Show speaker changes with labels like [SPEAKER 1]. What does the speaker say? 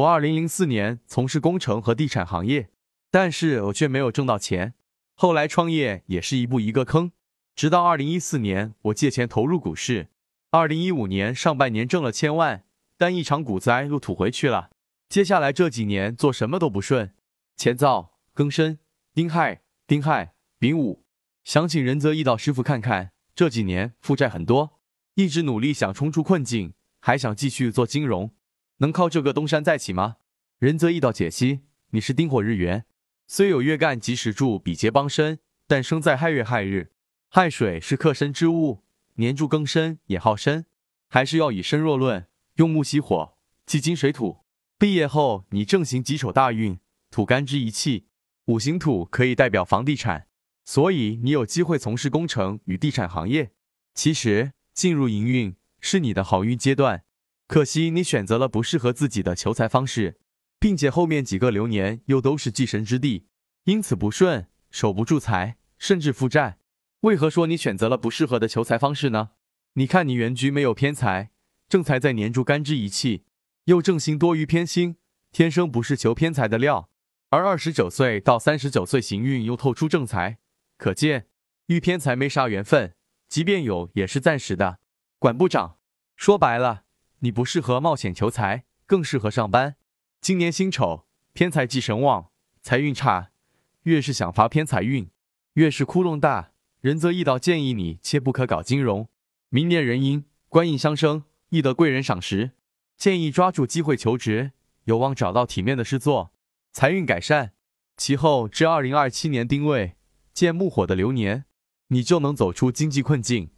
[SPEAKER 1] 我二零零四年从事工程和地产行业，但是我却没有挣到钱。后来创业也是一步一个坑，直到二零一四年我借钱投入股市，二零一五年上半年挣了千万，但一场股灾又吐回去了。接下来这几年做什么都不顺，乾燥、庚申、丁亥、丁亥、丙午，想请仁泽一道师傅看看，这几年负债很多，一直努力想冲出困境，还想继续做金融。能靠这个东山再起吗？仁泽易道解析：你是丁火日元，虽有月干及时柱比劫帮身，但生在亥月亥日，亥水是克身之物，年柱庚申也耗身，还是要以身弱论，用木熄火，忌金水土。毕业后你正行己丑大运，土干之一气，五行土可以代表房地产，所以你有机会从事工程与地产行业。其实进入营运是你的好运阶段。可惜你选择了不适合自己的求财方式，并且后面几个流年又都是忌神之地，因此不顺，守不住财，甚至负债。为何说你选择了不适合的求财方式呢？你看你原局没有偏财，正财在年柱干支一气，又正星多于偏星，天生不是求偏财的料。而二十九岁到三十九岁行运又透出正财，可见遇偏财没啥缘分，即便有也是暂时的，管不长。说白了。你不适合冒险求财，更适合上班。今年辛丑，偏财忌神旺，财运差。越是想发偏财运，越是窟窿大。仁则易道建议你切不可搞金融。明年壬寅，官印相生，易得贵人赏识，建议抓住机会求职，有望找到体面的事做，财运改善。其后至二零二七年丁未，见木火的流年，你就能走出经济困境。